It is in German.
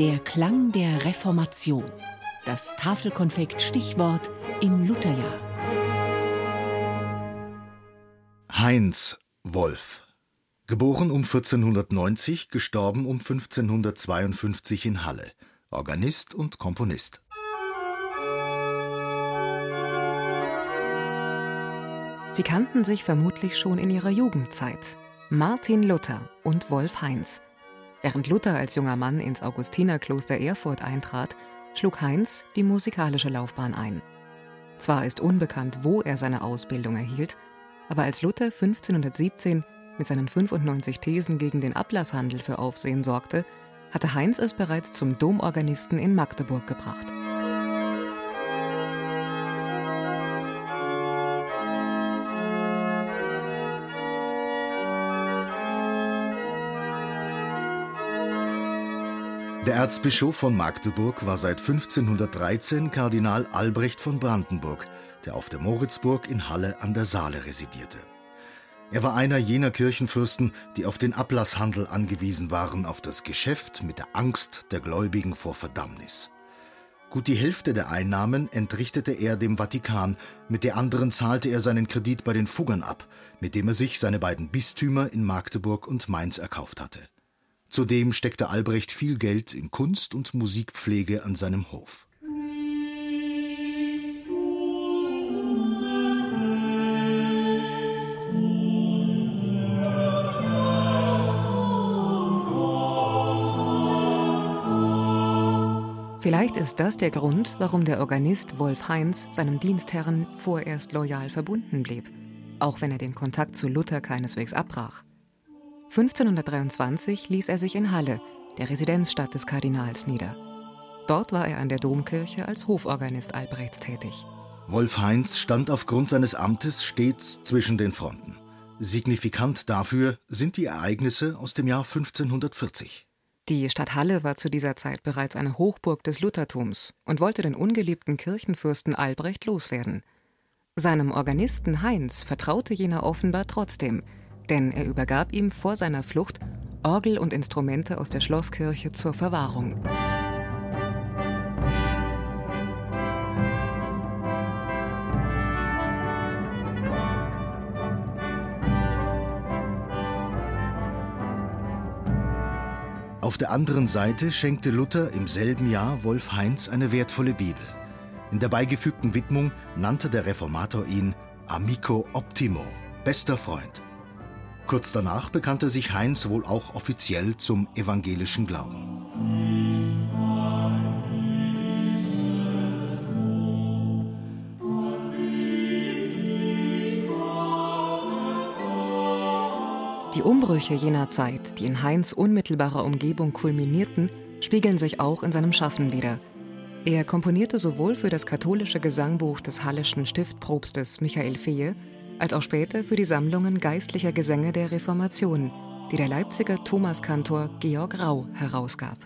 Der Klang der Reformation. Das Tafelkonfekt Stichwort im Lutherjahr. Heinz Wolf. Geboren um 1490, gestorben um 1552 in Halle. Organist und Komponist. Sie kannten sich vermutlich schon in ihrer Jugendzeit. Martin Luther und Wolf Heinz. Während Luther als junger Mann ins Augustinerkloster Erfurt eintrat, schlug Heinz die musikalische Laufbahn ein. Zwar ist unbekannt, wo er seine Ausbildung erhielt, aber als Luther 1517 mit seinen 95 Thesen gegen den Ablasshandel für Aufsehen sorgte, hatte Heinz es bereits zum Domorganisten in Magdeburg gebracht. Der Erzbischof von Magdeburg war seit 1513 Kardinal Albrecht von Brandenburg, der auf der Moritzburg in Halle an der Saale residierte. Er war einer jener Kirchenfürsten, die auf den Ablasshandel angewiesen waren, auf das Geschäft mit der Angst der Gläubigen vor Verdammnis. Gut die Hälfte der Einnahmen entrichtete er dem Vatikan, mit der anderen zahlte er seinen Kredit bei den Fuggern ab, mit dem er sich seine beiden Bistümer in Magdeburg und Mainz erkauft hatte. Zudem steckte Albrecht viel Geld in Kunst und Musikpflege an seinem Hof. Vielleicht ist das der Grund, warum der Organist Wolf Heinz seinem Dienstherren vorerst loyal verbunden blieb, auch wenn er den Kontakt zu Luther keineswegs abbrach. 1523 ließ er sich in Halle, der Residenzstadt des Kardinals, nieder. Dort war er an der Domkirche als Hoforganist Albrechts tätig. Wolf Heinz stand aufgrund seines Amtes stets zwischen den Fronten. Signifikant dafür sind die Ereignisse aus dem Jahr 1540. Die Stadt Halle war zu dieser Zeit bereits eine Hochburg des Luthertums und wollte den ungeliebten Kirchenfürsten Albrecht loswerden. Seinem Organisten Heinz vertraute jener offenbar trotzdem, denn er übergab ihm vor seiner Flucht Orgel und Instrumente aus der Schlosskirche zur Verwahrung. Auf der anderen Seite schenkte Luther im selben Jahr Wolf Heinz eine wertvolle Bibel. In der beigefügten Widmung nannte der Reformator ihn Amico Optimo, bester Freund. Kurz danach bekannte sich Heinz wohl auch offiziell zum evangelischen Glauben. Die Umbrüche jener Zeit, die in Heinz unmittelbarer Umgebung kulminierten, spiegeln sich auch in seinem Schaffen wider. Er komponierte sowohl für das katholische Gesangbuch des Hallischen Stiftprobstes Michael Fehe als auch später für die Sammlungen geistlicher Gesänge der Reformation, die der Leipziger Thomaskantor Georg Rau herausgab